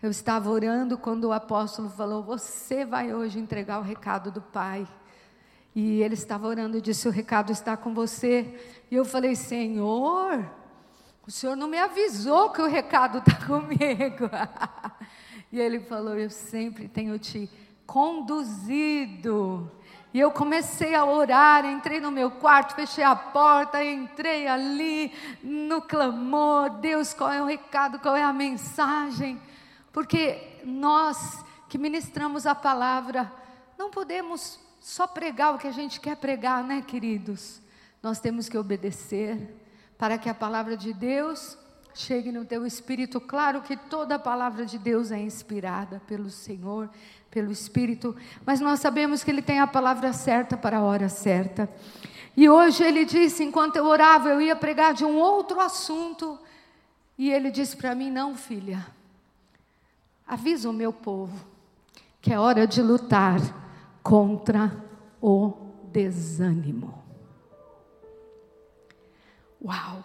Eu estava orando quando o apóstolo falou: Você vai hoje entregar o recado do Pai. E ele estava orando e disse: O recado está com você. E eu falei: Senhor, o senhor não me avisou que o recado está comigo. e ele falou: Eu sempre tenho te conduzido. E eu comecei a orar, entrei no meu quarto, fechei a porta, entrei ali no clamor. Deus, qual é o recado, qual é a mensagem? Porque nós que ministramos a palavra, não podemos só pregar o que a gente quer pregar, né, queridos? Nós temos que obedecer para que a palavra de Deus chegue no teu espírito. Claro que toda a palavra de Deus é inspirada pelo Senhor, pelo Espírito, mas nós sabemos que Ele tem a palavra certa para a hora certa. E hoje ele disse, enquanto eu orava, eu ia pregar de um outro assunto, e ele disse para mim: Não, filha, avisa o meu povo que é hora de lutar contra o desânimo. Uau!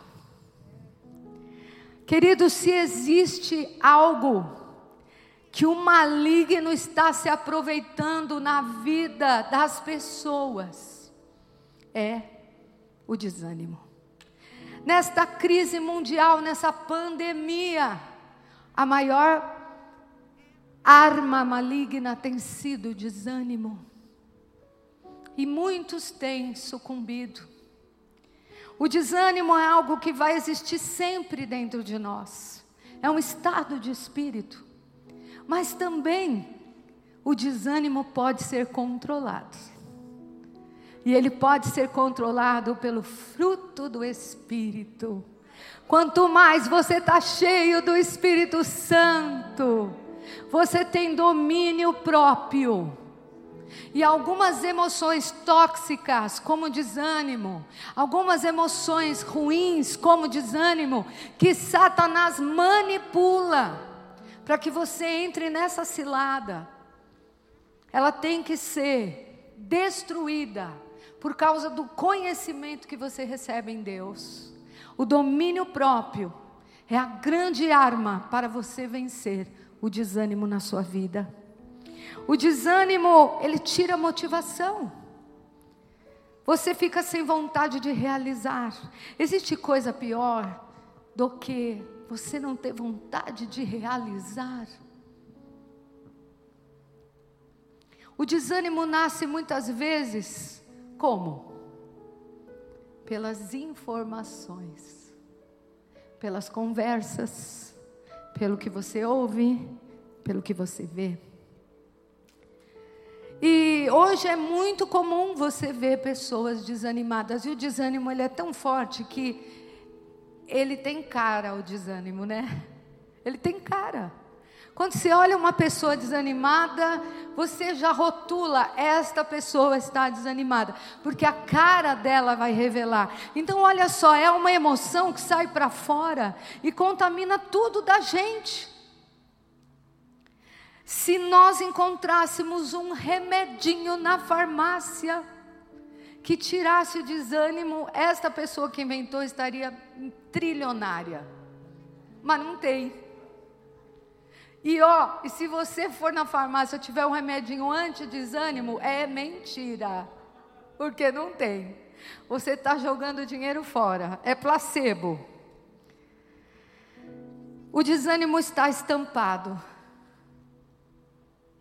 Querido, se existe algo que o maligno está se aproveitando na vida das pessoas, é o desânimo. Nesta crise mundial, nessa pandemia, a maior arma maligna tem sido o desânimo. E muitos têm sucumbido. O desânimo é algo que vai existir sempre dentro de nós. É um estado de espírito. Mas também o desânimo pode ser controlado. E ele pode ser controlado pelo fruto do Espírito. Quanto mais você está cheio do Espírito Santo, você tem domínio próprio. E algumas emoções tóxicas, como desânimo, algumas emoções ruins, como desânimo, que Satanás manipula para que você entre nessa cilada. Ela tem que ser destruída por causa do conhecimento que você recebe em Deus. O domínio próprio é a grande arma para você vencer o desânimo na sua vida. O desânimo, ele tira a motivação. Você fica sem vontade de realizar. Existe coisa pior do que você não ter vontade de realizar? O desânimo nasce muitas vezes como? Pelas informações, pelas conversas, pelo que você ouve, pelo que você vê. E hoje é muito comum você ver pessoas desanimadas. E o desânimo ele é tão forte que ele tem cara o desânimo, né? Ele tem cara. Quando você olha uma pessoa desanimada, você já rotula, esta pessoa está desanimada, porque a cara dela vai revelar. Então, olha só, é uma emoção que sai para fora e contamina tudo da gente. Se nós encontrássemos um remedinho na farmácia que tirasse o desânimo, esta pessoa que inventou estaria trilionária. Mas não tem. E ó, e se você for na farmácia e tiver um remedinho anti-desânimo, é mentira. Porque não tem. Você está jogando dinheiro fora. É placebo. O desânimo está estampado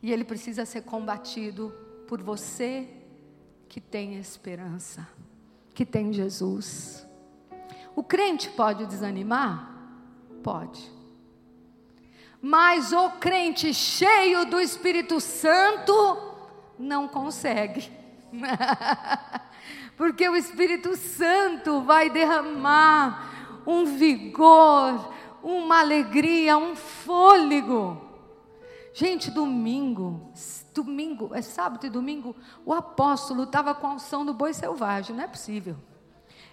e ele precisa ser combatido por você que tem esperança, que tem Jesus. O crente pode desanimar? Pode. Mas o crente cheio do Espírito Santo não consegue. Porque o Espírito Santo vai derramar um vigor, uma alegria, um fôlego Gente, domingo, domingo, é sábado e domingo, o apóstolo estava com a unção do boi selvagem, não é possível.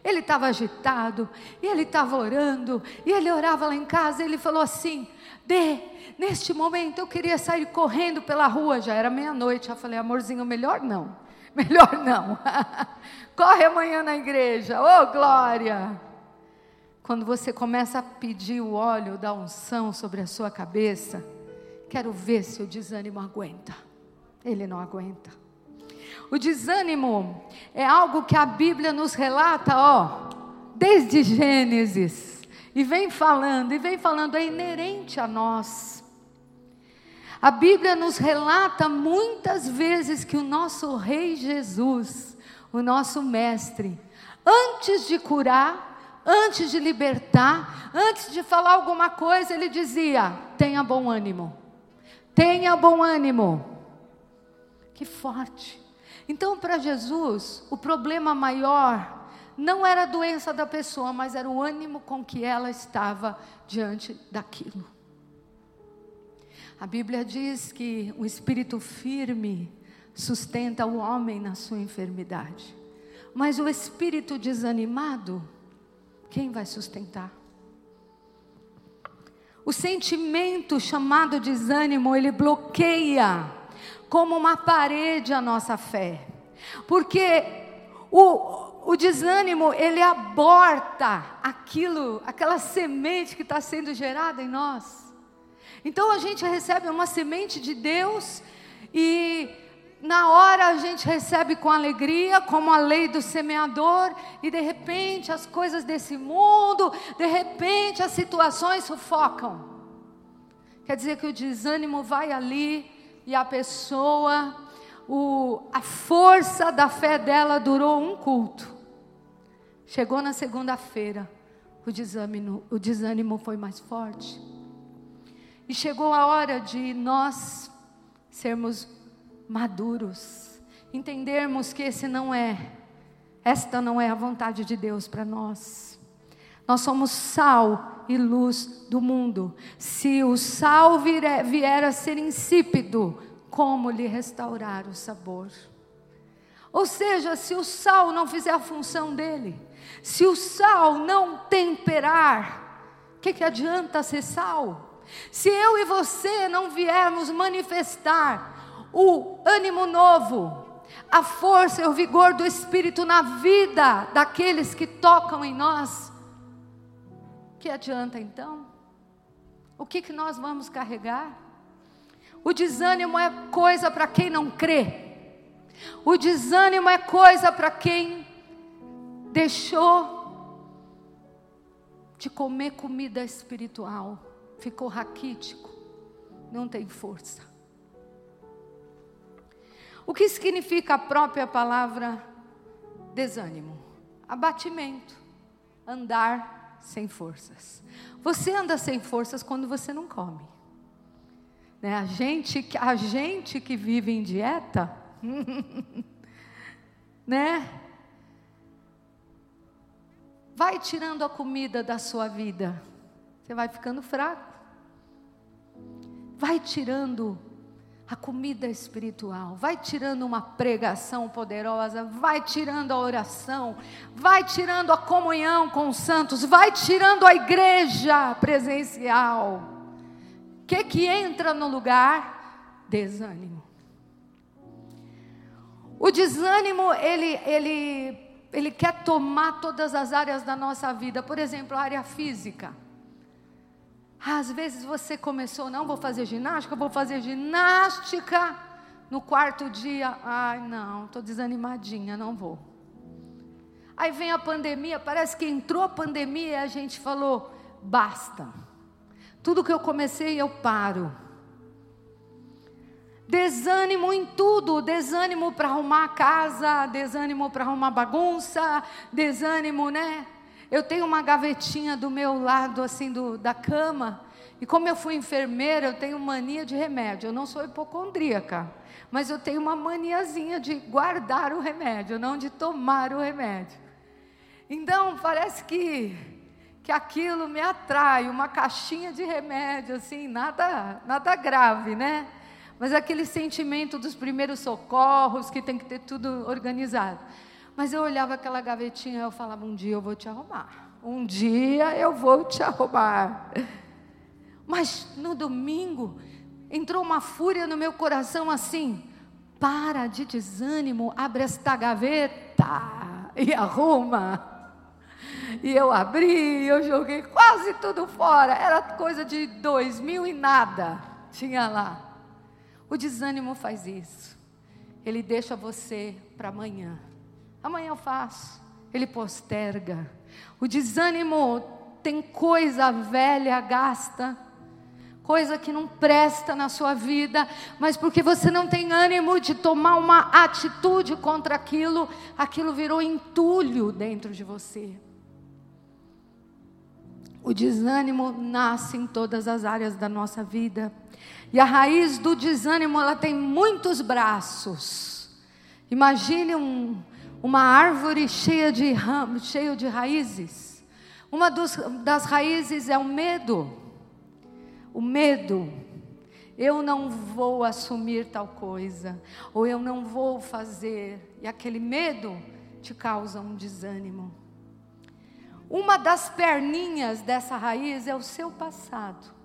Ele estava agitado, e ele estava orando, e ele orava lá em casa, e ele falou assim: Dê, neste momento eu queria sair correndo pela rua, já era meia-noite. Eu falei, amorzinho, melhor não, melhor não. Corre amanhã na igreja, ô oh, glória! Quando você começa a pedir o óleo da unção sobre a sua cabeça, Quero ver se o desânimo aguenta. Ele não aguenta. O desânimo é algo que a Bíblia nos relata, ó, desde Gênesis. E vem falando, e vem falando, é inerente a nós. A Bíblia nos relata muitas vezes que o nosso Rei Jesus, o nosso Mestre, antes de curar, antes de libertar, antes de falar alguma coisa, ele dizia: tenha bom ânimo, tenha bom ânimo. Que forte. Então, para Jesus, o problema maior não era a doença da pessoa, mas era o ânimo com que ela estava diante daquilo. A Bíblia diz que o espírito firme sustenta o homem na sua enfermidade, mas o espírito desanimado, quem vai sustentar? O sentimento chamado desânimo, ele bloqueia como uma parede a nossa fé. Porque o, o desânimo, ele aborta aquilo, aquela semente que está sendo gerada em nós. Então a gente recebe uma semente de Deus e na hora a gente recebe com alegria, como a lei do semeador, e de repente as coisas desse mundo, de repente as situações sufocam. Quer dizer que o desânimo vai ali e a pessoa, o, a força da fé dela durou um culto. Chegou na segunda-feira, o desânimo, o desânimo foi mais forte. E chegou a hora de nós sermos maduros, entendermos que esse não é, esta não é a vontade de Deus para nós. Nós somos sal e luz do mundo. Se o sal vier, a ser insípido, como lhe restaurar o sabor? Ou seja, se o sal não fizer a função dele, se o sal não temperar, o que, que adianta ser sal? Se eu e você não viermos manifestar o ânimo novo, a força e o vigor do Espírito na vida daqueles que tocam em nós, que adianta então? O que, que nós vamos carregar? O desânimo é coisa para quem não crê. O desânimo é coisa para quem deixou de comer comida espiritual, ficou raquítico, não tem força. O que significa a própria palavra desânimo? Abatimento, andar sem forças. Você anda sem forças quando você não come. Né? A, gente, a gente que vive em dieta, né? Vai tirando a comida da sua vida, você vai ficando fraco. Vai tirando a comida espiritual, vai tirando uma pregação poderosa, vai tirando a oração, vai tirando a comunhão com os santos, vai tirando a igreja presencial. Que que entra no lugar? Desânimo. O desânimo, ele, ele, ele quer tomar todas as áreas da nossa vida, por exemplo, a área física. Às vezes você começou, não vou fazer ginástica, vou fazer ginástica. No quarto dia, ai não, estou desanimadinha, não vou. Aí vem a pandemia, parece que entrou a pandemia e a gente falou: basta. Tudo que eu comecei, eu paro. Desânimo em tudo, desânimo para arrumar a casa, desânimo para arrumar bagunça, desânimo, né? Eu tenho uma gavetinha do meu lado, assim, do, da cama. E como eu fui enfermeira, eu tenho mania de remédio. Eu não sou hipocondríaca, mas eu tenho uma maniazinha de guardar o remédio, não de tomar o remédio. Então, parece que, que aquilo me atrai, uma caixinha de remédio, assim, nada, nada grave, né? Mas aquele sentimento dos primeiros socorros, que tem que ter tudo organizado. Mas eu olhava aquela gavetinha e eu falava: um dia eu vou te arrumar. Um dia eu vou te arrumar. Mas no domingo entrou uma fúria no meu coração assim: para de desânimo, abre esta gaveta e arruma. E eu abri, eu joguei quase tudo fora. Era coisa de dois mil e nada. tinha lá. O desânimo faz isso. Ele deixa você para amanhã. Amanhã eu faço. Ele posterga. O desânimo tem coisa velha, gasta, coisa que não presta na sua vida, mas porque você não tem ânimo de tomar uma atitude contra aquilo, aquilo virou entulho dentro de você. O desânimo nasce em todas as áreas da nossa vida. E a raiz do desânimo, ela tem muitos braços. Imagine um, uma árvore cheia de ramos, cheia de raízes. Uma dos, das raízes é o medo. O medo. Eu não vou assumir tal coisa, ou eu não vou fazer. E aquele medo te causa um desânimo. Uma das perninhas dessa raiz é o seu passado.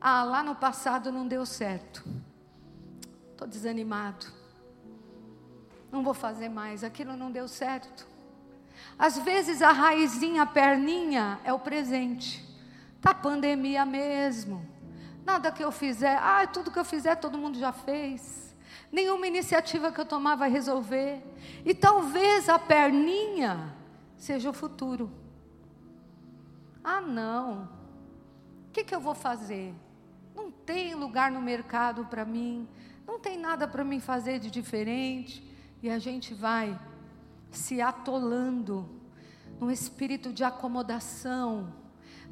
Ah, lá no passado não deu certo. Estou desanimado. Não vou fazer mais, aquilo não deu certo. Às vezes a raizinha, a perninha é o presente. Tá pandemia mesmo. Nada que eu fizer, ah, tudo que eu fizer todo mundo já fez. Nenhuma iniciativa que eu tomar vai resolver. E talvez a perninha seja o futuro. Ah, não. O que, que eu vou fazer? Não tem lugar no mercado para mim. Não tem nada para mim fazer de diferente. E a gente vai se atolando num espírito de acomodação,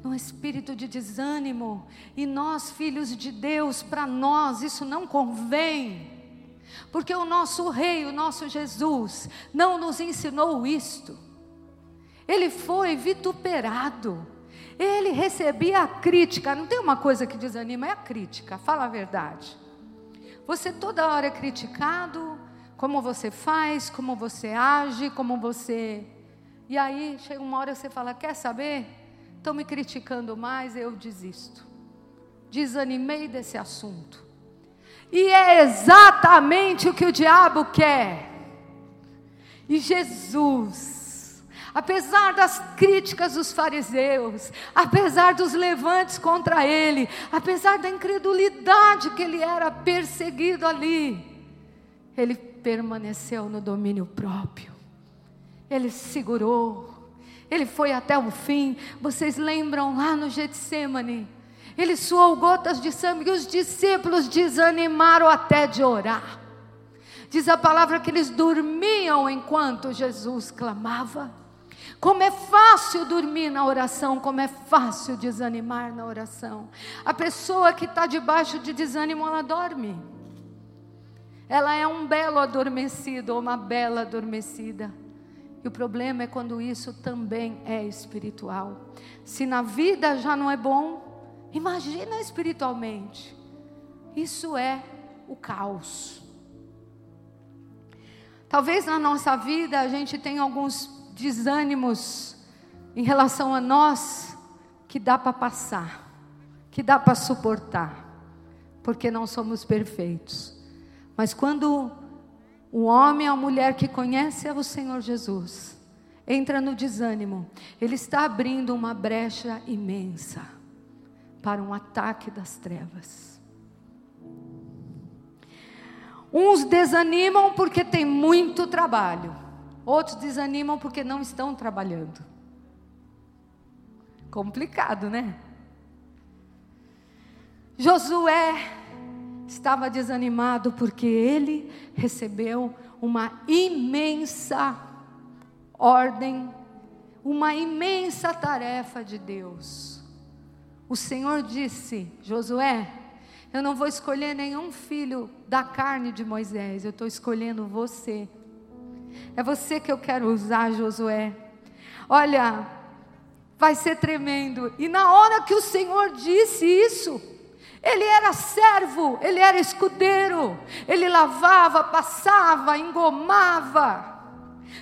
num espírito de desânimo. E nós, filhos de Deus, para nós isso não convém. Porque o nosso Rei, o nosso Jesus, não nos ensinou isto. Ele foi vituperado. Ele recebia a crítica. Não tem uma coisa que desanima, é a crítica. Fala a verdade. Você toda hora é criticado, como você faz, como você age, como você. E aí chega uma hora você fala: Quer saber? Estão me criticando mais, eu desisto. Desanimei desse assunto. E é exatamente o que o diabo quer. E Jesus, apesar das críticas dos fariseus, apesar dos levantes contra ele, apesar da incredulidade que ele era perseguido ali, ele permaneceu no domínio próprio. Ele segurou. Ele foi até o fim. Vocês lembram lá no Getsemane? Ele suou gotas de sangue e os discípulos desanimaram até de orar. Diz a palavra que eles dormiam enquanto Jesus clamava. Como é fácil dormir na oração, como é fácil desanimar na oração. A pessoa que está debaixo de desânimo, ela dorme. Ela é um belo adormecido ou uma bela adormecida. E o problema é quando isso também é espiritual. Se na vida já não é bom, Imagina espiritualmente. Isso é o caos. Talvez na nossa vida a gente tenha alguns desânimos em relação a nós que dá para passar, que dá para suportar, porque não somos perfeitos. Mas quando o homem ou a mulher que conhece o Senhor Jesus entra no desânimo, ele está abrindo uma brecha imensa para um ataque das trevas. Uns desanimam porque tem muito trabalho, outros desanimam porque não estão trabalhando. Complicado, né? Josué estava desanimado porque ele recebeu uma imensa ordem, uma imensa tarefa de Deus. O Senhor disse: Josué, eu não vou escolher nenhum filho da carne de Moisés, eu estou escolhendo você. É você que eu quero usar, Josué. Olha, vai ser tremendo. E na hora que o Senhor disse isso, ele era servo, ele era escudeiro, ele lavava, passava, engomava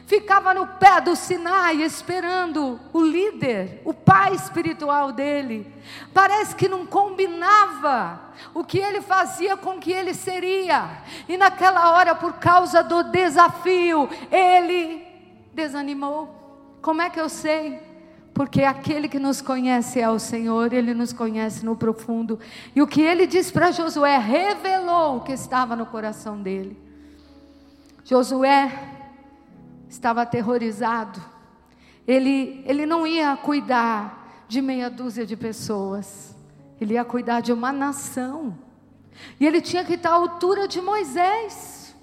ficava no pé do Sinai esperando o líder, o pai espiritual dele. Parece que não combinava o que ele fazia com o que ele seria. E naquela hora, por causa do desafio, ele desanimou. Como é que eu sei? porque aquele que nos conhece é o Senhor, ele nos conhece no profundo. E o que ele diz para Josué revelou o que estava no coração dele. Josué estava aterrorizado. Ele, ele não ia cuidar de meia dúzia de pessoas, ele ia cuidar de uma nação. E ele tinha que estar à altura de Moisés.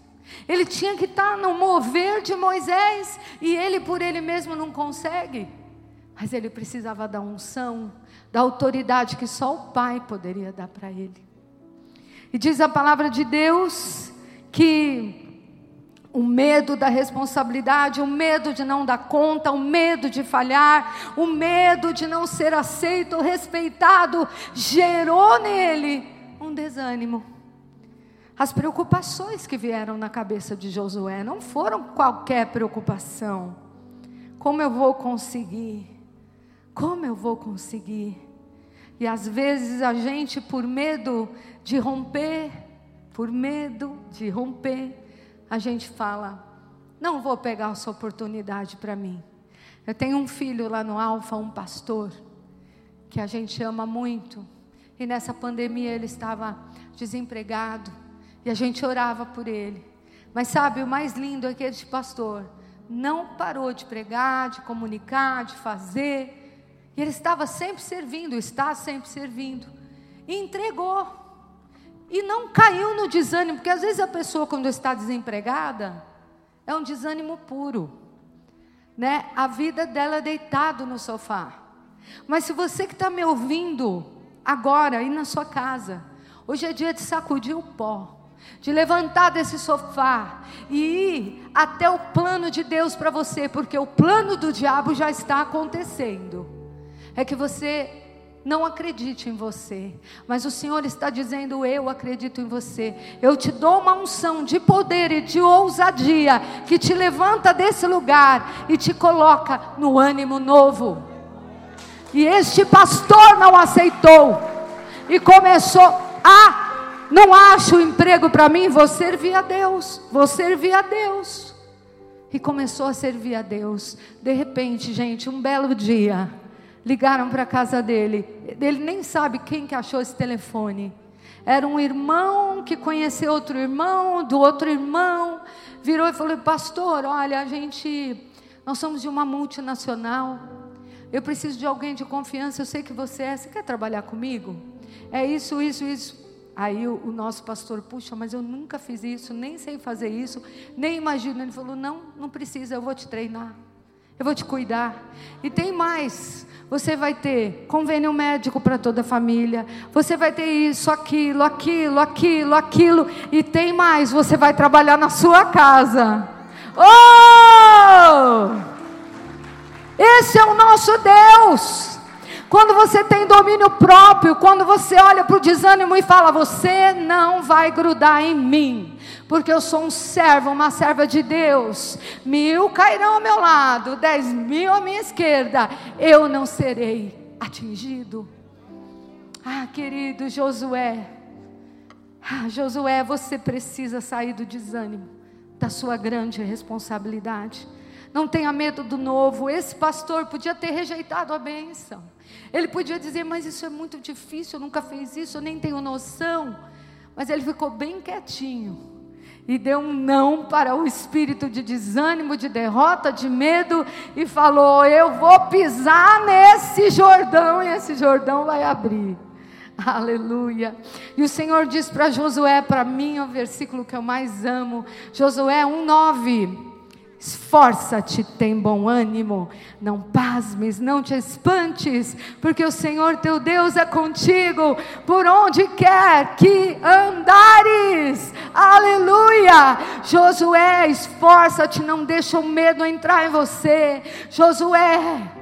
Ele tinha que estar no mover de Moisés. E ele por ele mesmo não consegue. Mas ele precisava da unção, da autoridade que só o Pai poderia dar para ele. E diz a palavra de Deus que o medo da responsabilidade, o medo de não dar conta, o medo de falhar, o medo de não ser aceito, respeitado, gerou nele um desânimo. As preocupações que vieram na cabeça de Josué não foram qualquer preocupação. Como eu vou conseguir? Como eu vou conseguir? E às vezes a gente, por medo de romper, por medo de romper, a gente fala: não vou pegar essa oportunidade para mim. Eu tenho um filho lá no Alfa, um pastor, que a gente ama muito. E nessa pandemia ele estava desempregado. E a gente orava por ele. Mas sabe, o mais lindo é que este pastor não parou de pregar, de comunicar, de fazer. E ele estava sempre servindo, está sempre servindo. E entregou. E não caiu no desânimo, porque às vezes a pessoa, quando está desempregada, é um desânimo puro. Né? A vida dela é deitado no sofá. Mas se você que está me ouvindo agora, aí na sua casa, hoje é dia de sacudir o pó de levantar desse sofá e ir até o plano de Deus para você, porque o plano do diabo já está acontecendo é que você não acredite em você, mas o Senhor está dizendo: Eu acredito em você. Eu te dou uma unção de poder e de ousadia que te levanta desse lugar e te coloca no ânimo novo. E este pastor não aceitou e começou a. Não acho emprego para mim, vou servir a Deus, vou servir a Deus. E começou a servir a Deus. De repente, gente, um belo dia ligaram para a casa dele. Ele nem sabe quem que achou esse telefone. Era um irmão que conheceu outro irmão, do outro irmão, virou e falou: "Pastor, olha, a gente nós somos de uma multinacional. Eu preciso de alguém de confiança, eu sei que você é. Você quer trabalhar comigo? É isso, isso, isso. Aí o, o, nosso pastor, puxa, mas eu nunca fiz isso, nem sei fazer isso, nem imagino. Ele falou: não, não precisa, eu vou te treinar, eu vou te cuidar. E tem mais: você vai ter convênio médico para toda a família. Você vai ter isso, aquilo, aquilo, aquilo, aquilo. E tem mais, você vai trabalhar na sua casa. Oh! Esse é o nosso Deus. Quando você tem domínio próprio, quando você olha para o desânimo e fala: Você não vai grudar em mim porque eu sou um servo, uma serva de Deus. Mil cairão ao meu lado, dez mil à minha esquerda, eu não serei atingido. Ah, querido Josué, ah, Josué, você precisa sair do desânimo, da sua grande responsabilidade. Não tenha medo do novo. Esse pastor podia ter rejeitado a bênção. Ele podia dizer, mas isso é muito difícil, eu nunca fiz isso, eu nem tenho noção. Mas ele ficou bem quietinho e deu um não para o espírito de desânimo, de derrota, de medo e falou: Eu vou pisar nesse Jordão e esse Jordão vai abrir. Aleluia. E o Senhor diz para Josué, para mim, é o versículo que eu mais amo, Josué 1:9. Esforça-te, tem bom ânimo, não pasmes, não te espantes, porque o Senhor teu Deus é contigo por onde quer que andares. Aleluia! Josué, esforça-te, não deixa o medo entrar em você. Josué,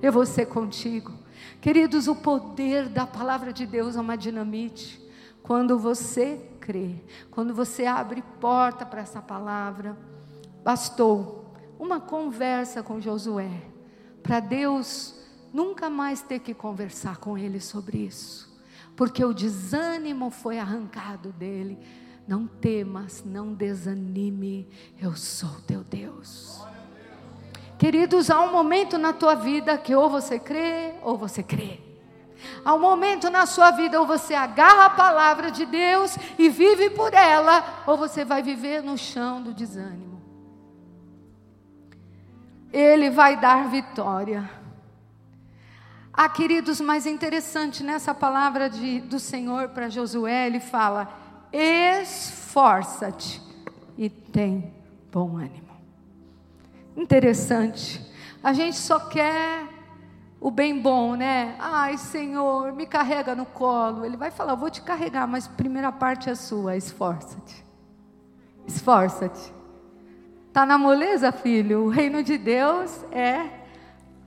eu vou ser contigo. Queridos, o poder da palavra de Deus é uma dinamite. Quando você crê, quando você abre porta para essa palavra, bastou uma conversa com Josué para Deus nunca mais ter que conversar com ele sobre isso, porque o desânimo foi arrancado dele. Não temas, não desanime, eu sou teu Deus. Queridos, há um momento na tua vida que ou você crê ou você crê. Há um momento na sua vida ou você agarra a palavra de Deus e vive por ela, ou você vai viver no chão do desânimo. Ele vai dar vitória. Ah, queridos, mais interessante nessa palavra de, do Senhor para Josué, ele fala: esforça-te e tem bom ânimo. Interessante. A gente só quer o bem bom, né? Ai, Senhor, me carrega no colo. Ele vai falar: vou te carregar, mas primeira parte é sua. Esforça-te. Esforça-te. Tá na moleza, filho? O reino de Deus é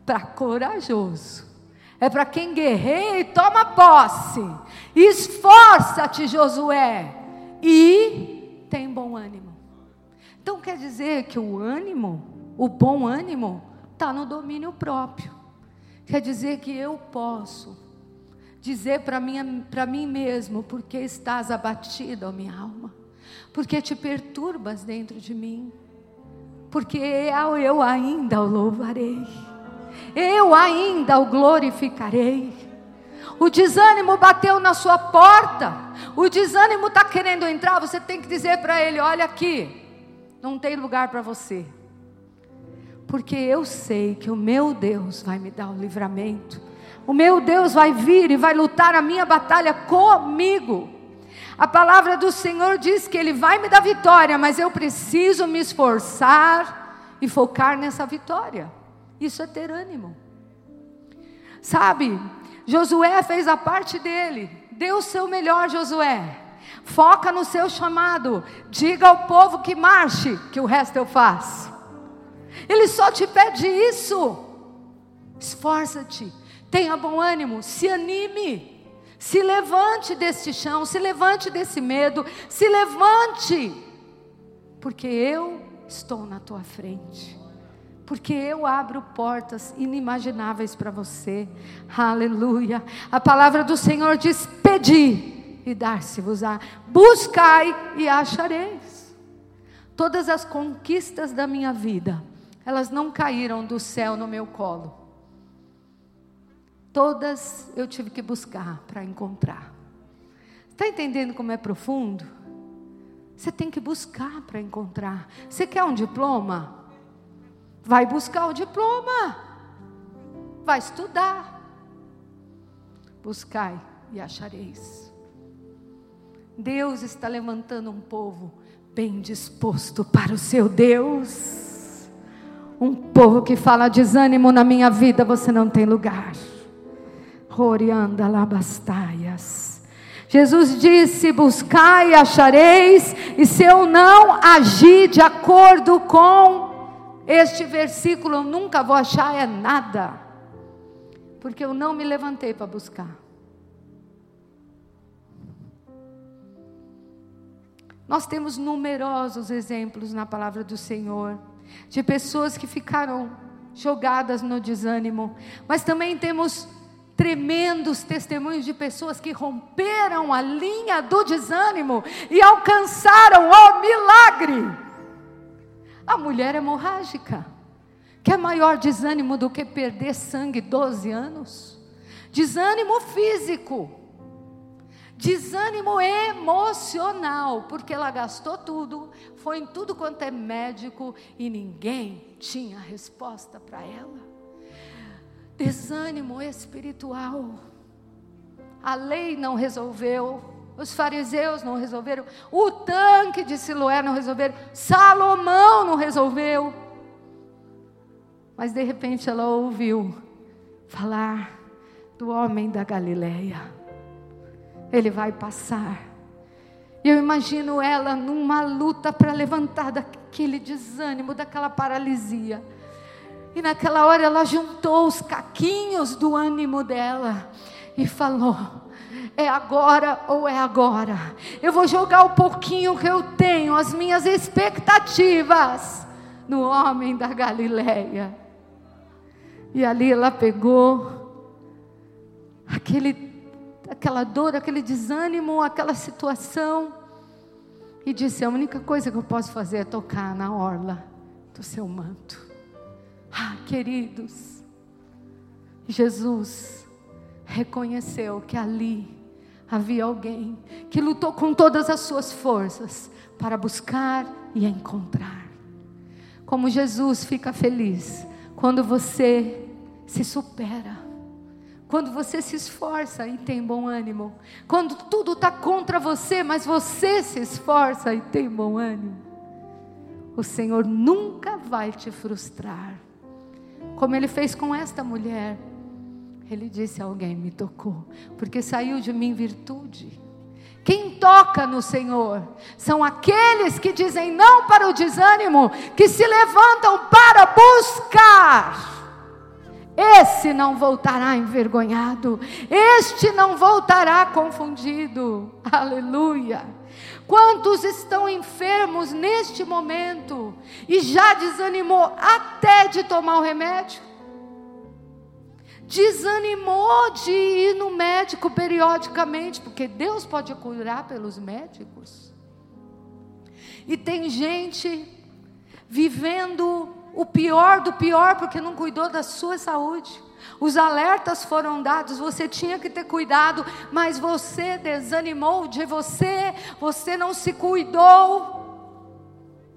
para corajoso. É para quem guerreia e toma posse. Esforça-te, Josué, e tem bom ânimo. Então quer dizer que o ânimo, o bom ânimo, está no domínio próprio. Quer dizer que eu posso dizer para mim mesmo, porque estás abatido, ó minha alma, porque te perturbas dentro de mim, porque eu ainda o louvarei eu ainda o glorificarei. O desânimo bateu na sua porta, o desânimo está querendo entrar, você tem que dizer para ele: olha aqui, não tem lugar para você, porque eu sei que o meu Deus vai me dar o livramento, o meu Deus vai vir e vai lutar a minha batalha comigo. A palavra do Senhor diz que Ele vai me dar vitória, mas eu preciso me esforçar e focar nessa vitória. Isso é ter ânimo. Sabe, Josué fez a parte dele. Dê o seu melhor, Josué. Foca no seu chamado. Diga ao povo que marche, que o resto eu faço. Ele só te pede isso. Esforça-te, tenha bom ânimo, se anime. Se levante deste chão, se levante desse medo, se levante, porque eu estou na tua frente porque eu abro portas inimagináveis para você. Aleluia. A palavra do Senhor diz: pedi e dar-se-vos-á, buscai e achareis. Todas as conquistas da minha vida, elas não caíram do céu no meu colo. Todas eu tive que buscar para encontrar. Está entendendo como é profundo? Você tem que buscar para encontrar. Você quer um diploma? Vai buscar o diploma. Vai estudar. Buscai e achareis. Deus está levantando um povo bem disposto para o seu Deus. Um povo que fala desânimo na minha vida, você não tem lugar. Rorianda labastaias. Jesus disse: Buscai e achareis, e se eu não agir de acordo com este versículo eu nunca vou achar é nada, porque eu não me levantei para buscar. Nós temos numerosos exemplos na palavra do Senhor de pessoas que ficaram jogadas no desânimo, mas também temos tremendos testemunhos de pessoas que romperam a linha do desânimo e alcançaram o milagre. A mulher hemorrágica. Quer maior desânimo do que perder sangue 12 anos? Desânimo físico. Desânimo emocional, porque ela gastou tudo, foi em tudo quanto é médico e ninguém tinha resposta para ela. Desânimo espiritual. A lei não resolveu, os fariseus não resolveram. O tanque de Siloé não resolveram. Salomão não resolveu. Mas de repente ela ouviu falar do homem da Galileia. Ele vai passar. Eu imagino ela numa luta para levantar daquele desânimo, daquela paralisia. E naquela hora ela juntou os caquinhos do ânimo dela e falou: é agora ou é agora. Eu vou jogar o pouquinho que eu tenho, as minhas expectativas, no homem da Galileia. E ali ela pegou aquele, aquela dor, aquele desânimo, aquela situação, e disse: A única coisa que eu posso fazer é tocar na orla do seu manto. Ah, queridos, Jesus reconheceu que ali havia alguém que lutou com todas as suas forças para buscar e encontrar. Como Jesus fica feliz quando você se supera, quando você se esforça e tem bom ânimo, quando tudo está contra você, mas você se esforça e tem bom ânimo. O Senhor nunca vai te frustrar, como Ele fez com esta mulher. Ele disse: Alguém me tocou, porque saiu de mim virtude. Quem toca no Senhor são aqueles que dizem não para o desânimo, que se levantam para buscar. Esse não voltará envergonhado, este não voltará confundido. Aleluia. Quantos estão enfermos neste momento e já desanimou até de tomar o remédio? desanimou de ir no médico periodicamente, porque Deus pode curar pelos médicos. E tem gente vivendo o pior do pior porque não cuidou da sua saúde. Os alertas foram dados, você tinha que ter cuidado, mas você desanimou de você, você não se cuidou.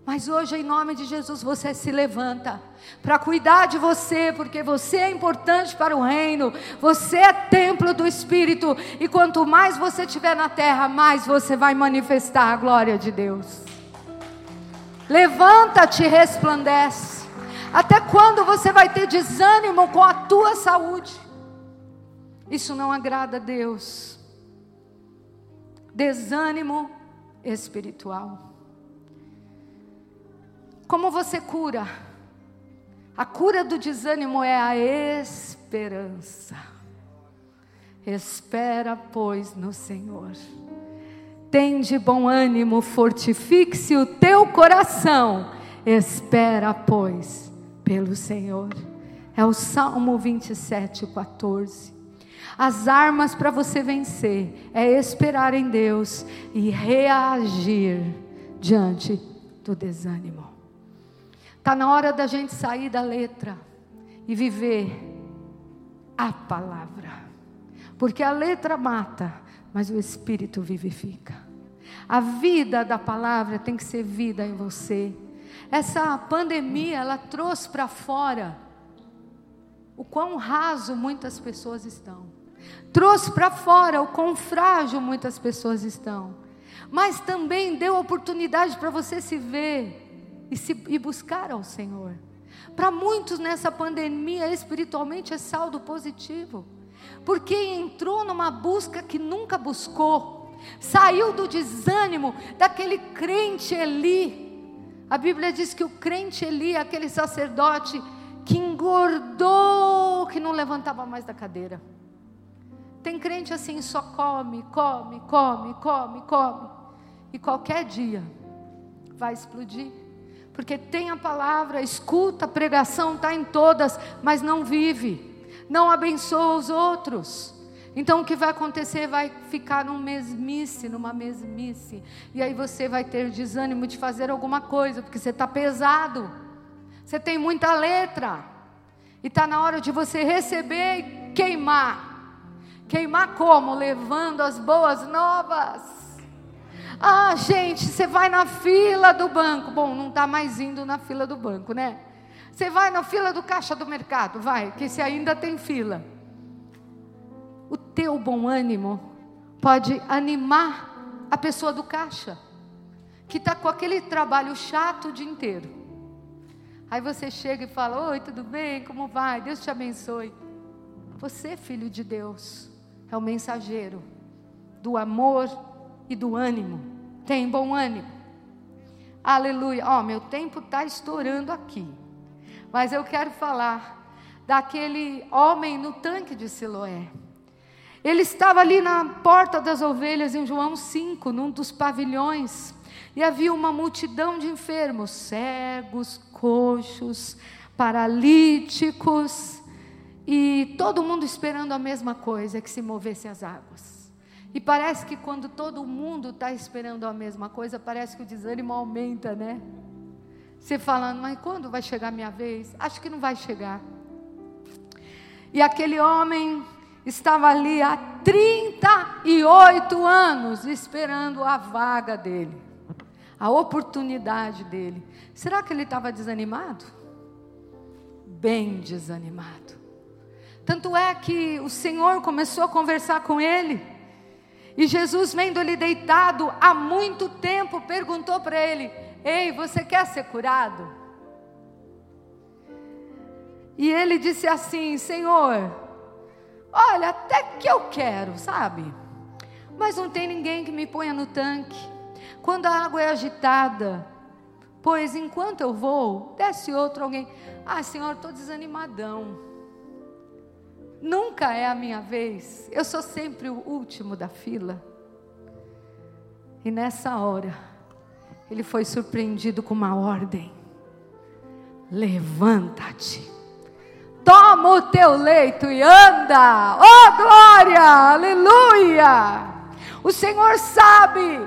Mas hoje, em nome de Jesus, você se levanta para cuidar de você, porque você é importante para o reino, você é templo do Espírito, e quanto mais você estiver na terra, mais você vai manifestar a glória de Deus. Levanta-te e resplandece. Até quando você vai ter desânimo com a tua saúde? Isso não agrada a Deus. Desânimo espiritual. Como você cura? A cura do desânimo é a esperança. Espera, pois, no Senhor. Tem de bom ânimo, fortifique-se o teu coração. Espera, pois, pelo Senhor. É o Salmo 27, 14. As armas para você vencer é esperar em Deus e reagir diante do desânimo. Está na hora da gente sair da letra e viver a palavra. Porque a letra mata, mas o Espírito vivifica. A vida da palavra tem que ser vida em você. Essa pandemia, ela trouxe para fora o quão raso muitas pessoas estão. Trouxe para fora o quão frágil muitas pessoas estão. Mas também deu oportunidade para você se ver e, se, e buscar ao Senhor. Para muitos nessa pandemia, espiritualmente é saldo positivo, porque entrou numa busca que nunca buscou, saiu do desânimo daquele crente Eli. A Bíblia diz que o crente Eli, aquele sacerdote que engordou, que não levantava mais da cadeira. Tem crente assim, só come, come, come, come, come, e qualquer dia vai explodir. Porque tem a palavra, escuta, a pregação está em todas, mas não vive, não abençoa os outros. Então o que vai acontecer vai ficar num mesmice, numa mesmice. E aí você vai ter desânimo de fazer alguma coisa, porque você está pesado. Você tem muita letra. E está na hora de você receber e queimar. Queimar como? Levando as boas novas. Ah, gente, você vai na fila do banco. Bom, não está mais indo na fila do banco, né? Você vai na fila do caixa do mercado, vai, que se ainda tem fila. O teu bom ânimo pode animar a pessoa do caixa, que está com aquele trabalho chato o dia inteiro. Aí você chega e fala: Oi, tudo bem? Como vai? Deus te abençoe. Você, filho de Deus, é o mensageiro do amor e do ânimo. Tem bom ânimo. Aleluia. Ó, oh, meu tempo está estourando aqui. Mas eu quero falar daquele homem no tanque de Siloé. Ele estava ali na porta das ovelhas em João 5, num dos pavilhões, e havia uma multidão de enfermos, cegos, coxos, paralíticos, e todo mundo esperando a mesma coisa, que se movesse as águas. E parece que quando todo mundo está esperando a mesma coisa, parece que o desânimo aumenta, né? Você falando, mas quando vai chegar a minha vez? Acho que não vai chegar. E aquele homem estava ali há 38 anos esperando a vaga dele, a oportunidade dele. Será que ele estava desanimado? Bem desanimado. Tanto é que o Senhor começou a conversar com ele. E Jesus, vendo ele deitado há muito tempo, perguntou para ele: Ei, você quer ser curado? E ele disse assim: Senhor, olha, até que eu quero, sabe? Mas não tem ninguém que me ponha no tanque. Quando a água é agitada, pois enquanto eu vou, desce outro alguém. Ah, Senhor, estou desanimadão. Nunca é a minha vez. Eu sou sempre o último da fila. E nessa hora, ele foi surpreendido com uma ordem: levanta-te, toma o teu leito e anda. Oh glória, aleluia! O Senhor sabe,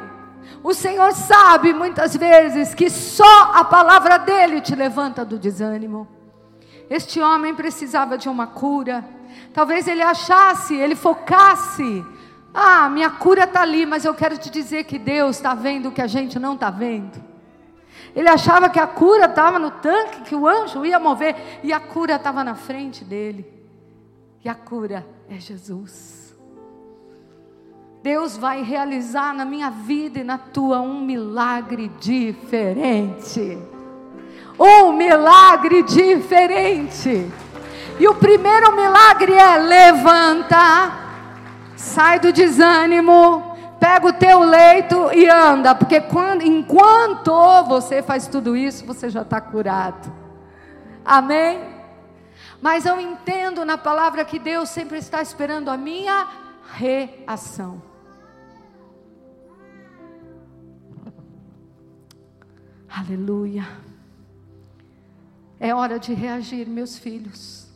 o Senhor sabe muitas vezes que só a palavra dele te levanta do desânimo. Este homem precisava de uma cura. Talvez ele achasse, ele focasse ah, minha cura está ali, mas eu quero te dizer que Deus está vendo o que a gente não está vendo. Ele achava que a cura estava no tanque, que o anjo ia mover, e a cura estava na frente dele. E a cura é Jesus. Deus vai realizar na minha vida e na tua um milagre diferente. Um milagre diferente. E o primeiro milagre é levanta sai do desânimo, pega o teu leito e anda, porque quando, enquanto você faz tudo isso, você já está curado. Amém? Mas eu entendo na palavra que Deus sempre está esperando a minha reação. Aleluia. É hora de reagir, meus filhos.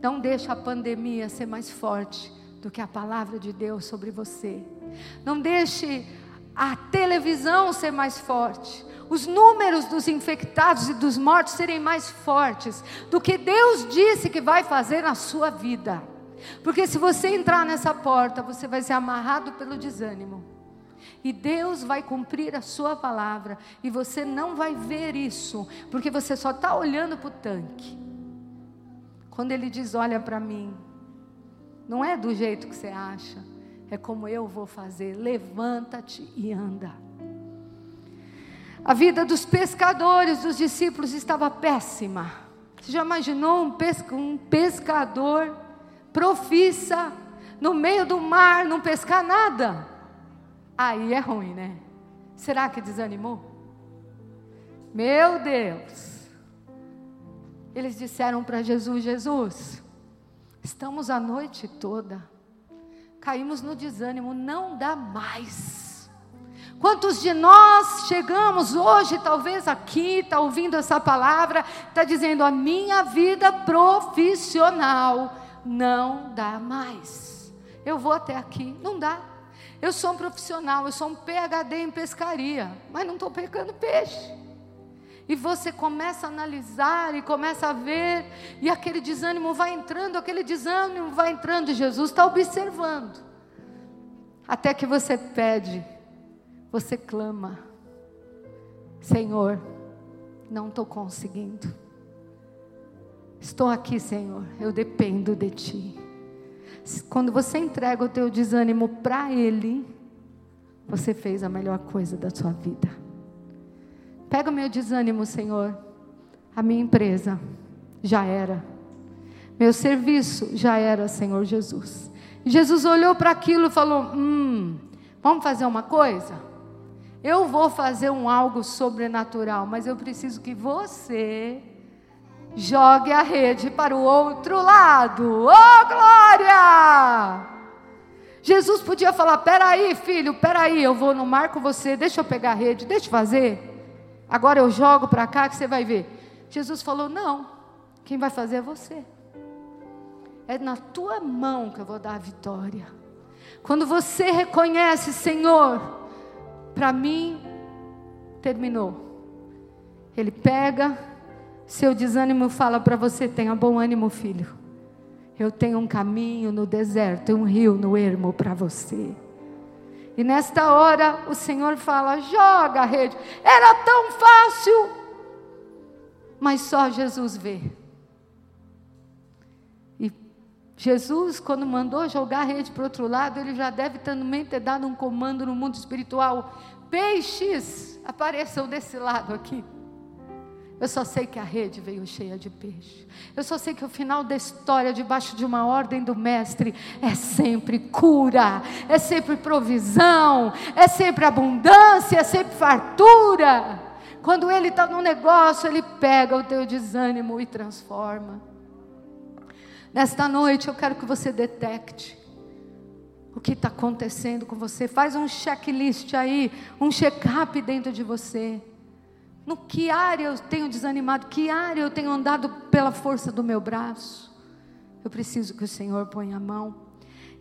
Não deixa a pandemia ser mais forte do que a palavra de Deus sobre você. Não deixe a televisão ser mais forte, os números dos infectados e dos mortos serem mais fortes do que Deus disse que vai fazer na sua vida. Porque se você entrar nessa porta, você vai ser amarrado pelo desânimo. E Deus vai cumprir a sua palavra. E você não vai ver isso, porque você só está olhando para o tanque. Quando Ele diz: Olha para mim, não é do jeito que você acha, é como eu vou fazer. Levanta-te e anda. A vida dos pescadores, dos discípulos estava péssima. Você já imaginou um, pesca, um pescador profissa no meio do mar, não pescar nada? Aí é ruim, né? Será que desanimou? Meu Deus! Eles disseram para Jesus: Jesus, Estamos a noite toda, caímos no desânimo, não dá mais. Quantos de nós chegamos hoje, talvez aqui, está ouvindo essa palavra, está dizendo: a minha vida profissional não dá mais. Eu vou até aqui, não dá. Eu sou um profissional, eu sou um PhD em pescaria, mas não estou pegando peixe. E você começa a analisar e começa a ver, e aquele desânimo vai entrando, aquele desânimo vai entrando, e Jesus está observando. Até que você pede, você clama: Senhor, não estou conseguindo. Estou aqui, Senhor, eu dependo de Ti. Quando você entrega o teu desânimo para Ele, você fez a melhor coisa da sua vida. Pega o meu desânimo, Senhor. A minha empresa já era. Meu serviço já era, Senhor Jesus. Jesus olhou para aquilo e falou: Hum, vamos fazer uma coisa? Eu vou fazer um algo sobrenatural, mas eu preciso que você jogue a rede para o outro lado. Oh, glória! Jesus podia falar: Peraí, filho, peraí, eu vou no mar com você, deixa eu pegar a rede, deixa eu fazer. Agora eu jogo para cá que você vai ver. Jesus falou: Não, quem vai fazer é você. É na tua mão que eu vou dar a vitória. Quando você reconhece, Senhor, para mim terminou. Ele pega seu desânimo fala para você: tenha bom ânimo, filho. Eu tenho um caminho no deserto e um rio no ermo para você. E nesta hora o Senhor fala: joga a rede. Era tão fácil, mas só Jesus vê. E Jesus, quando mandou jogar a rede para o outro lado, ele já deve também ter dado um comando no mundo espiritual: peixes apareçam desse lado aqui. Eu só sei que a rede veio cheia de peixe. Eu só sei que o final da história, debaixo de uma ordem do Mestre, é sempre cura, é sempre provisão, é sempre abundância, é sempre fartura. Quando Ele está no negócio, Ele pega o teu desânimo e transforma. Nesta noite, eu quero que você detecte o que está acontecendo com você. Faz um checklist aí, um check-up dentro de você. No que área eu tenho desanimado? Que área eu tenho andado pela força do meu braço? Eu preciso que o Senhor ponha a mão.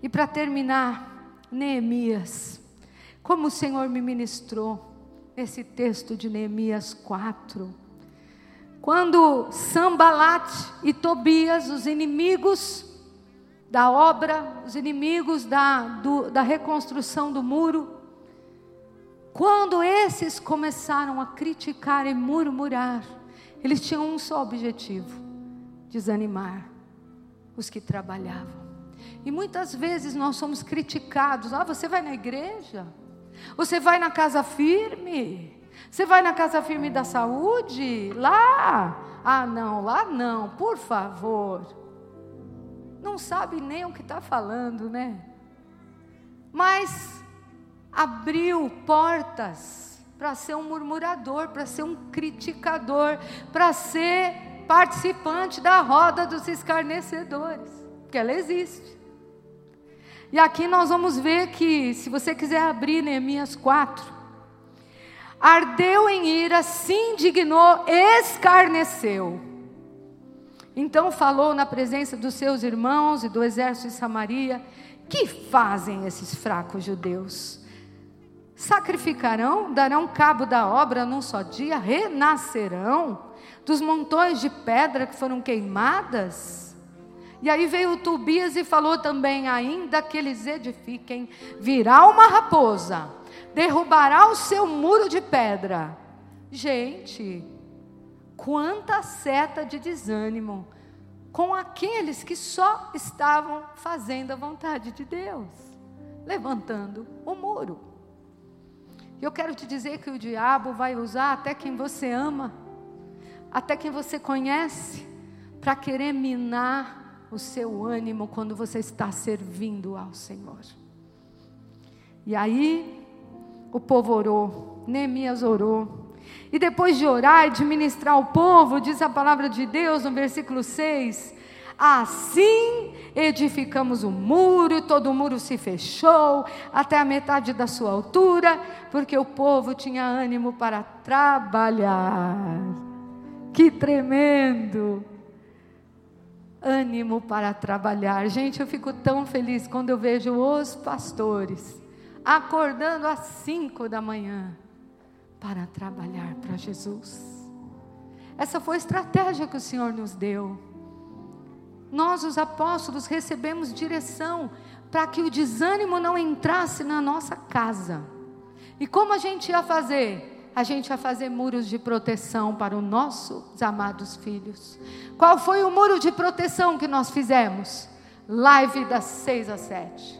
E para terminar, Neemias. Como o Senhor me ministrou nesse texto de Neemias 4. Quando Sambalat e Tobias, os inimigos da obra, os inimigos da, do, da reconstrução do muro, quando esses começaram a criticar e murmurar, eles tinham um só objetivo: desanimar os que trabalhavam. E muitas vezes nós somos criticados. Ah, você vai na igreja? Você vai na casa firme? Você vai na casa firme da saúde? Lá? Ah, não, lá não, por favor. Não sabe nem o que está falando, né? Mas abriu portas para ser um murmurador, para ser um criticador, para ser participante da roda dos escarnecedores, porque ela existe. E aqui nós vamos ver que, se você quiser abrir Neemias 4, ardeu em ira, se indignou, escarneceu. Então falou na presença dos seus irmãos e do exército de Samaria: Que fazem esses fracos judeus? Sacrificarão, darão cabo da obra num só dia, renascerão dos montões de pedra que foram queimadas. E aí veio Tobias e falou também: ainda que eles edifiquem, virá uma raposa, derrubará o seu muro de pedra. Gente, quanta seta de desânimo com aqueles que só estavam fazendo a vontade de Deus, levantando o muro. Eu quero te dizer que o diabo vai usar até quem você ama, até quem você conhece, para querer minar o seu ânimo quando você está servindo ao Senhor. E aí, o povo orou, Neemias orou. E depois de orar e de ministrar ao povo, diz a palavra de Deus no versículo 6: Assim edificamos o muro, todo o muro se fechou até a metade da sua altura, porque o povo tinha ânimo para trabalhar. Que tremendo! Ânimo para trabalhar. Gente, eu fico tão feliz quando eu vejo os pastores acordando às cinco da manhã para trabalhar para Jesus. Essa foi a estratégia que o Senhor nos deu. Nós, os apóstolos, recebemos direção para que o desânimo não entrasse na nossa casa. E como a gente ia fazer? A gente ia fazer muros de proteção para os nossos amados filhos. Qual foi o muro de proteção que nós fizemos? Live das seis às sete.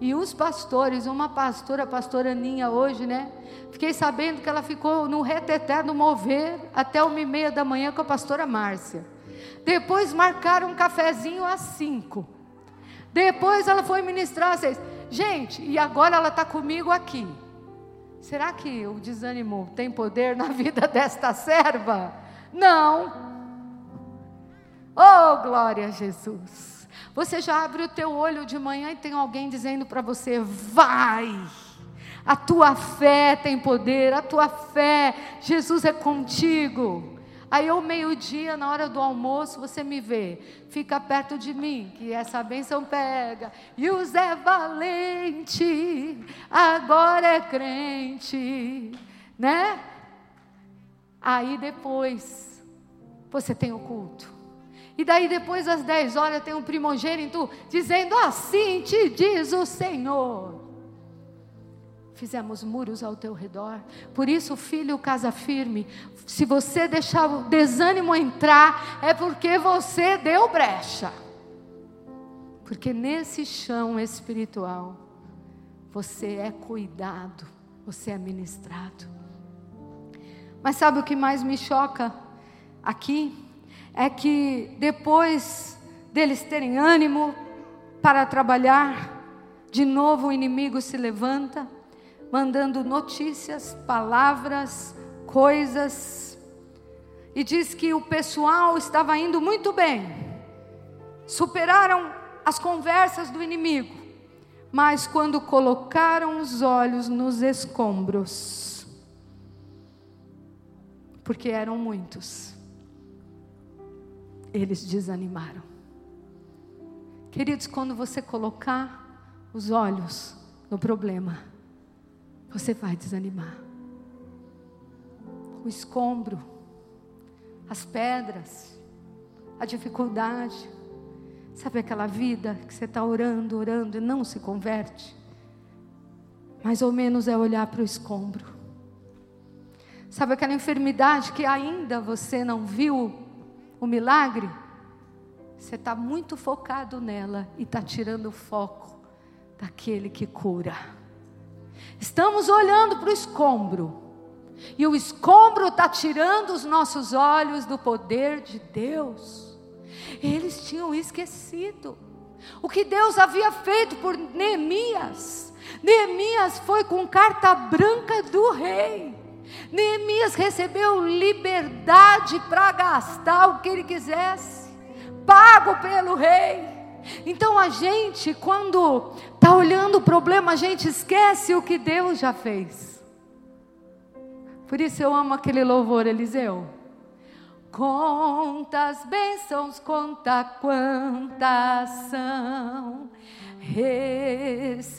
E os pastores, uma pastora, a pastora Aninha hoje, né? Fiquei sabendo que ela ficou no reteté do mover até uma e meia da manhã com a pastora Márcia. Depois marcaram um cafezinho às cinco. Depois ela foi ministrar às seis. Gente, e agora ela está comigo aqui. Será que o desânimo tem poder na vida desta serva? Não. Oh, glória a Jesus. Você já abre o teu olho de manhã e tem alguém dizendo para você: vai. A tua fé tem poder, a tua fé, Jesus é contigo. Aí ao meio-dia, na hora do almoço, você me vê, fica perto de mim, que essa bênção pega. E o Zé Valente, agora é crente, né? Aí depois você tem o culto. E daí depois das 10 horas tem um primogênito dizendo: Assim te diz o Senhor. Fizemos muros ao teu redor. Por isso, filho, casa firme. Se você deixar o desânimo entrar, é porque você deu brecha. Porque nesse chão espiritual, você é cuidado, você é ministrado. Mas sabe o que mais me choca aqui? É que depois deles terem ânimo para trabalhar, de novo o inimigo se levanta, mandando notícias, palavras, coisas, e diz que o pessoal estava indo muito bem, superaram as conversas do inimigo, mas quando colocaram os olhos nos escombros, porque eram muitos, eles desanimaram. Queridos, quando você colocar os olhos no problema, você vai desanimar. O escombro, as pedras, a dificuldade, Sabe aquela vida que você está orando, orando e não se converte? Mais ou menos é olhar para o escombro. Sabe aquela enfermidade que ainda você não viu o milagre? Você está muito focado nela e está tirando o foco daquele que cura. Estamos olhando para o escombro. E o escombro está tirando os nossos olhos do poder de Deus. Eles tinham esquecido o que Deus havia feito por Neemias. Neemias foi com carta branca do rei. Neemias recebeu liberdade para gastar o que ele quisesse, pago pelo rei. Então a gente, quando está olhando o problema, a gente esquece o que Deus já fez. Por isso eu amo aquele louvor, Eliseu. Contas bênçãos, conta quantas são recebidas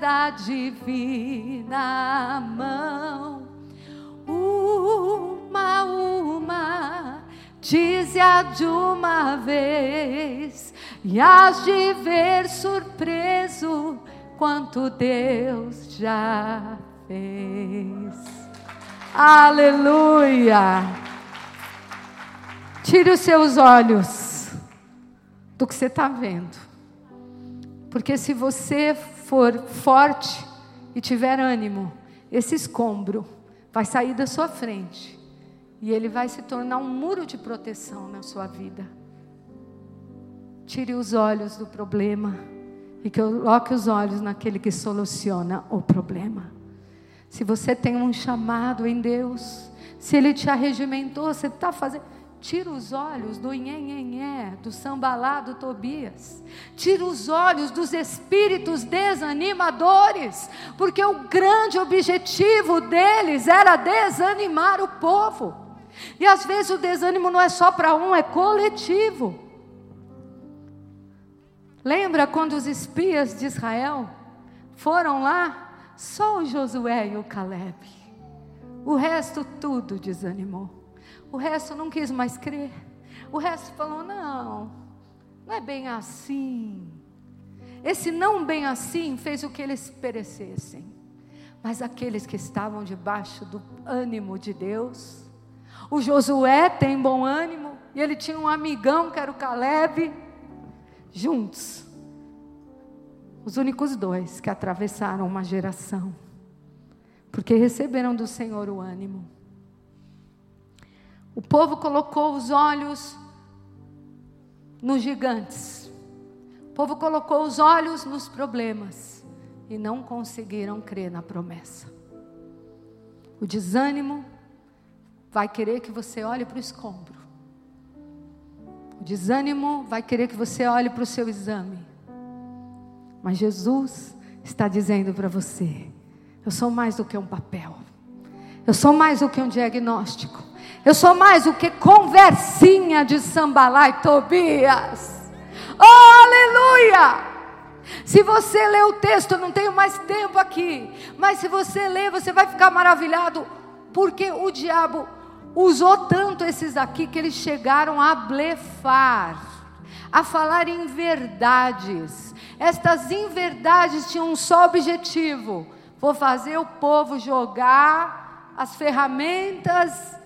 da divina mão. Uma, uma, dize-a de uma vez, e has de ver surpreso quanto Deus já fez. Aleluia! Tire os seus olhos do que você está vendo. Porque se você for forte e tiver ânimo, esse escombro vai sair da sua frente e ele vai se tornar um muro de proteção na sua vida. Tire os olhos do problema e coloque os olhos naquele que soluciona o problema. Se você tem um chamado em Deus, se Ele te arregimentou, você está fazendo. Tira os olhos do nhenhenhé, do sambalá, do Tobias. Tira os olhos dos espíritos desanimadores, porque o grande objetivo deles era desanimar o povo. E às vezes o desânimo não é só para um, é coletivo. Lembra quando os espias de Israel foram lá? Só o Josué e o Caleb. O resto tudo desanimou. O resto não quis mais crer. O resto falou: não, não é bem assim. Esse não bem assim fez o que eles perecessem. Mas aqueles que estavam debaixo do ânimo de Deus, o Josué tem bom ânimo, e ele tinha um amigão que era o Caleb, juntos, os únicos dois que atravessaram uma geração, porque receberam do Senhor o ânimo. O povo colocou os olhos nos gigantes. O povo colocou os olhos nos problemas e não conseguiram crer na promessa. O desânimo vai querer que você olhe para o escombro. O desânimo vai querer que você olhe para o seu exame. Mas Jesus está dizendo para você: eu sou mais do que um papel. Eu sou mais do que um diagnóstico. Eu sou mais do que conversinha de Sambalá e Tobias. Oh, aleluia! Se você lê o texto, eu não tenho mais tempo aqui, mas se você ler, você vai ficar maravilhado. Porque o diabo usou tanto esses aqui que eles chegaram a blefar, a falar em verdades. Estas inverdades tinham um só objetivo: vou fazer o povo jogar as ferramentas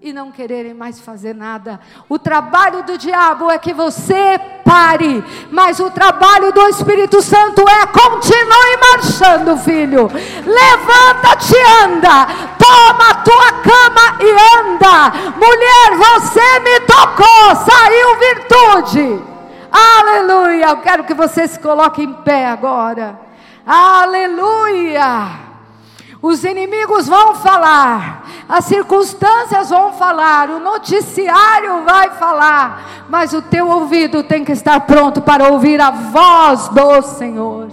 e não quererem mais fazer nada. O trabalho do diabo é que você pare, mas o trabalho do Espírito Santo é continue marchando, filho. Levanta-te, anda. Toma a tua cama e anda. Mulher, você me tocou, saiu virtude. Aleluia. Eu quero que você se coloque em pé agora. Aleluia. Os inimigos vão falar, as circunstâncias vão falar, o noticiário vai falar, mas o teu ouvido tem que estar pronto para ouvir a voz do Senhor,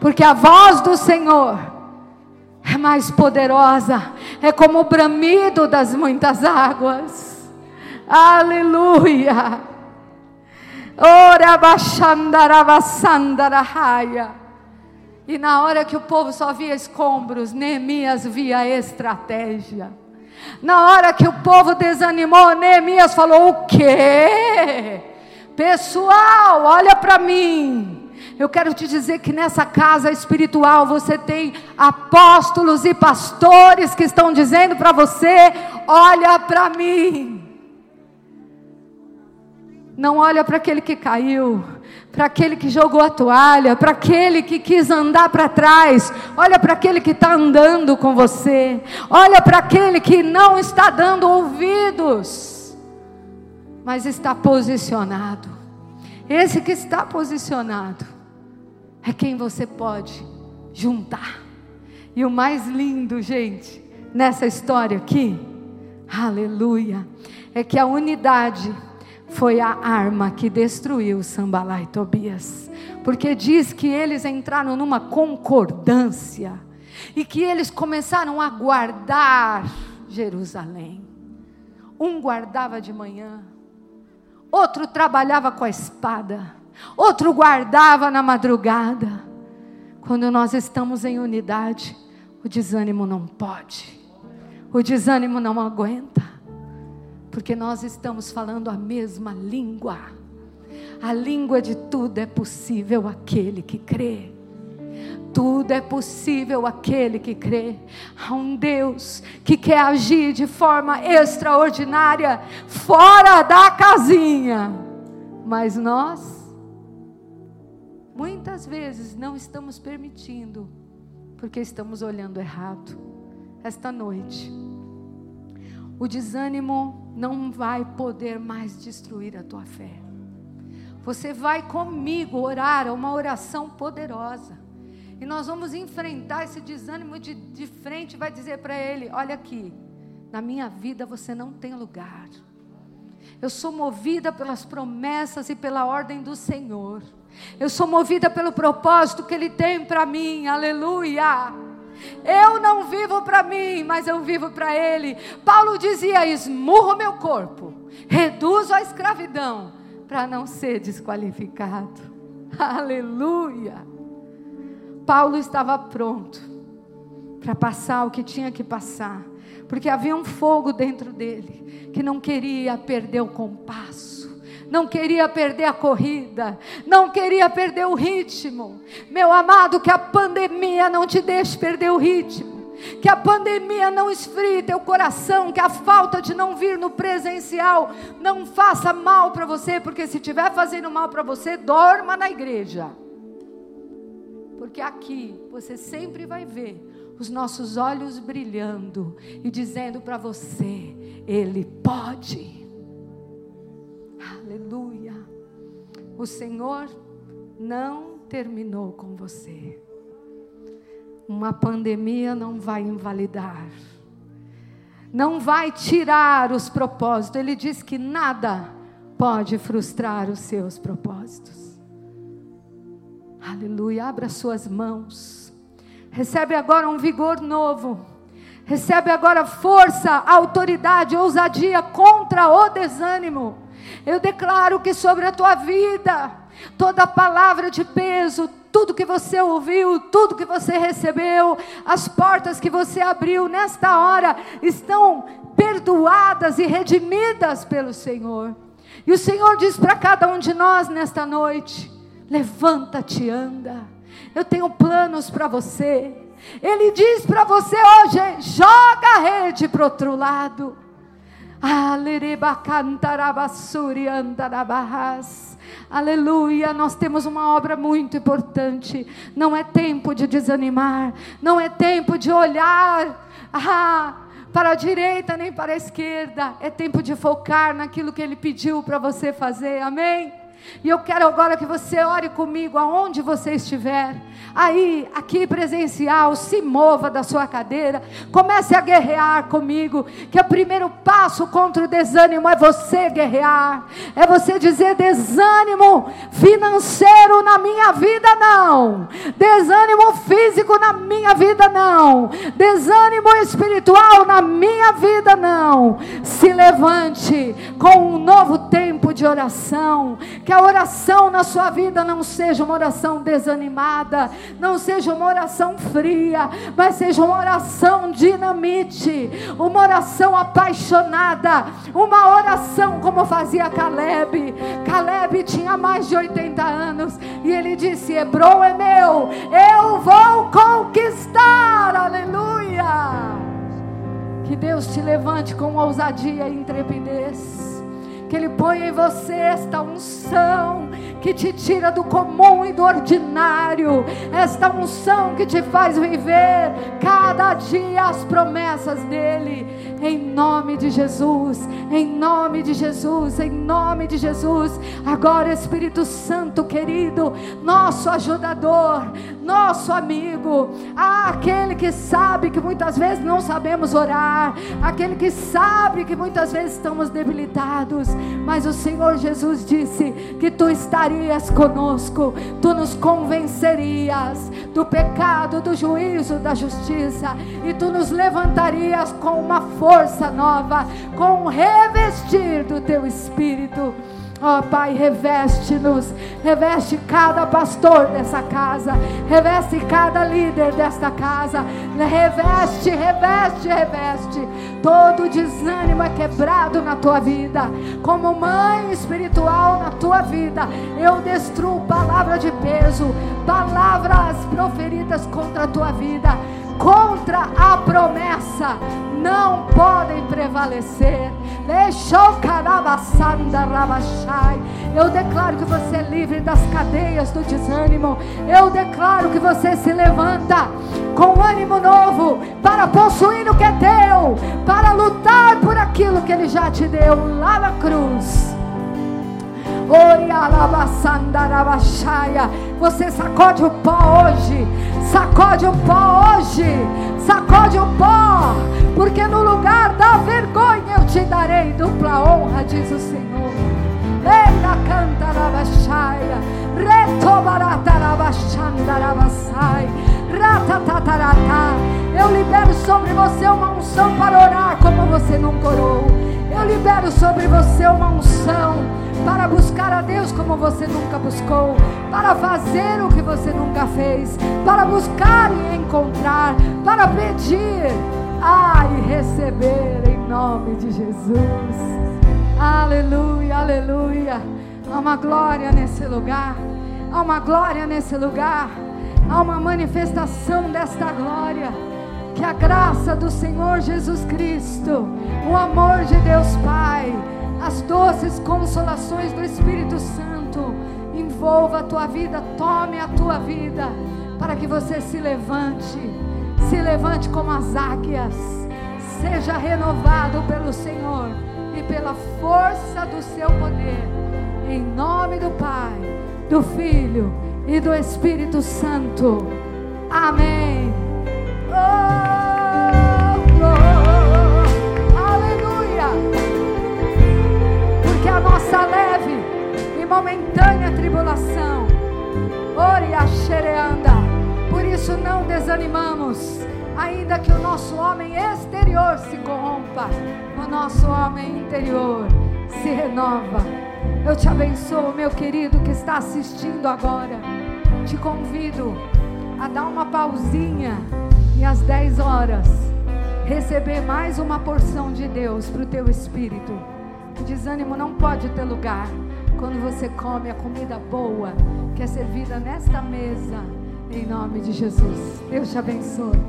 porque a voz do Senhor é mais poderosa, é como o bramido das muitas águas. Aleluia. Ora baixandaravasandarahaya. E na hora que o povo só via escombros, Neemias via estratégia. Na hora que o povo desanimou, Neemias falou: O quê? Pessoal, olha para mim. Eu quero te dizer que nessa casa espiritual você tem apóstolos e pastores que estão dizendo para você: olha para mim. Não olha para aquele que caiu, para aquele que jogou a toalha, para aquele que quis andar para trás. Olha para aquele que está andando com você. Olha para aquele que não está dando ouvidos, mas está posicionado. Esse que está posicionado é quem você pode juntar. E o mais lindo, gente, nessa história aqui, aleluia, é que a unidade foi a arma que destruiu Sambalá e Tobias. Porque diz que eles entraram numa concordância e que eles começaram a guardar Jerusalém. Um guardava de manhã, outro trabalhava com a espada, outro guardava na madrugada. Quando nós estamos em unidade, o desânimo não pode, o desânimo não aguenta porque nós estamos falando a mesma língua. A língua de tudo é possível aquele que crê. Tudo é possível aquele que crê. Há um Deus que quer agir de forma extraordinária, fora da casinha. Mas nós, muitas vezes, não estamos permitindo, porque estamos olhando errado. Esta noite, o desânimo não vai poder mais destruir a tua fé. Você vai comigo orar uma oração poderosa. E nós vamos enfrentar esse desânimo de, de frente. Vai dizer para ele: Olha aqui, na minha vida você não tem lugar. Eu sou movida pelas promessas e pela ordem do Senhor. Eu sou movida pelo propósito que Ele tem para mim. Aleluia. Eu não vivo para mim, mas eu vivo para Ele. Paulo dizia: esmurro meu corpo, reduzo a escravidão, para não ser desqualificado. Aleluia. Paulo estava pronto para passar o que tinha que passar, porque havia um fogo dentro dele que não queria perder o compasso não queria perder a corrida, não queria perder o ritmo. Meu amado, que a pandemia não te deixe perder o ritmo. Que a pandemia não esfrie teu coração, que a falta de não vir no presencial não faça mal para você, porque se estiver fazendo mal para você, dorma na igreja. Porque aqui você sempre vai ver os nossos olhos brilhando e dizendo para você: Ele pode. Aleluia. O Senhor não terminou com você. Uma pandemia não vai invalidar, não vai tirar os propósitos. Ele diz que nada pode frustrar os seus propósitos. Aleluia. Abra suas mãos. Recebe agora um vigor novo. Recebe agora força, autoridade, ousadia contra o desânimo eu declaro que sobre a tua vida, toda palavra de peso, tudo que você ouviu, tudo que você recebeu, as portas que você abriu nesta hora estão perdoadas e redimidas pelo Senhor. E o Senhor diz para cada um de nós nesta noite: levanta-te, anda. Eu tenho planos para você. Ele diz para você hoje: joga a rede para outro lado. Aleluia, nós temos uma obra muito importante. Não é tempo de desanimar, não é tempo de olhar ah, para a direita nem para a esquerda. É tempo de focar naquilo que Ele pediu para você fazer, amém? E eu quero agora que você ore comigo aonde você estiver. Aí, aqui presencial, se mova da sua cadeira, comece a guerrear comigo. Que o primeiro passo contra o desânimo é você guerrear, é você dizer: desânimo financeiro na minha vida, não, desânimo físico na minha vida, não, desânimo espiritual na minha vida, não. Se levante com um novo tempo de oração que a oração na sua vida não seja uma oração desanimada, não seja uma oração fria, mas seja uma oração dinamite, uma oração apaixonada, uma oração como fazia Caleb. Caleb tinha mais de 80 anos e ele disse: Hebron é meu, eu vou conquistar, aleluia. Que Deus te levante com ousadia e intrepidez que Ele põe em você esta unção que te tira do comum e do ordinário, esta unção que te faz viver cada dia as promessas dEle, em nome de Jesus, em nome de Jesus, em nome de Jesus. Agora, Espírito Santo querido, nosso ajudador, nosso amigo, aquele que sabe que muitas vezes não sabemos orar, aquele que sabe que muitas vezes estamos debilitados, mas o Senhor Jesus disse que tu estarias conosco, tu nos convencerias do pecado, do juízo, da justiça, e tu nos levantarias com uma força nova, com um revestir do teu espírito. Ó oh, Pai, reveste-nos, reveste cada pastor dessa casa, reveste cada líder desta casa, reveste, reveste, reveste. Todo desânimo é quebrado na tua vida, como mãe espiritual na tua vida. Eu destruo palavra de peso, palavras proferidas contra a tua vida contra a promessa não podem prevalecer. Eu declaro que você é livre das cadeias do desânimo. Eu declaro que você se levanta com ânimo novo para possuir o que é teu, para lutar por aquilo que Ele já te deu lá na cruz. Você sacode o pó hoje. Sacode o pó hoje. Sacode o pó. Porque no lugar da vergonha eu te darei dupla honra, diz o Senhor. Eita canta rabaxaia. Retobaratarabaxandarabasai. Ratatatarata. Eu libero sobre você uma unção para orar como você nunca orou. Eu libero sobre você uma unção para buscar a Deus como você nunca buscou, para fazer o que você nunca fez, para buscar e encontrar, para pedir, ah, e receber em nome de Jesus. Aleluia, aleluia. Há uma glória nesse lugar, há uma glória nesse lugar, há uma manifestação desta glória. Que a graça do Senhor Jesus Cristo, o amor de Deus Pai, as doces consolações do Espírito Santo envolva a tua vida, tome a tua vida, para que você se levante, se levante como as águias, seja renovado pelo Senhor e pela força do seu poder, em nome do Pai, do Filho e do Espírito Santo. Amém. Oh! Momentânea tribulação. Oria xereanda. Por isso não desanimamos, ainda que o nosso homem exterior se corrompa, o nosso homem interior se renova. Eu te abençoo, meu querido que está assistindo agora. te convido a dar uma pausinha e às 10 horas receber mais uma porção de Deus para o teu espírito. O desânimo não pode ter lugar quando você come a comida boa que é servida nesta mesa, em nome de Jesus. Deus te abençoe.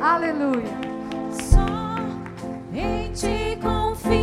Aleluia. Só em ti confio.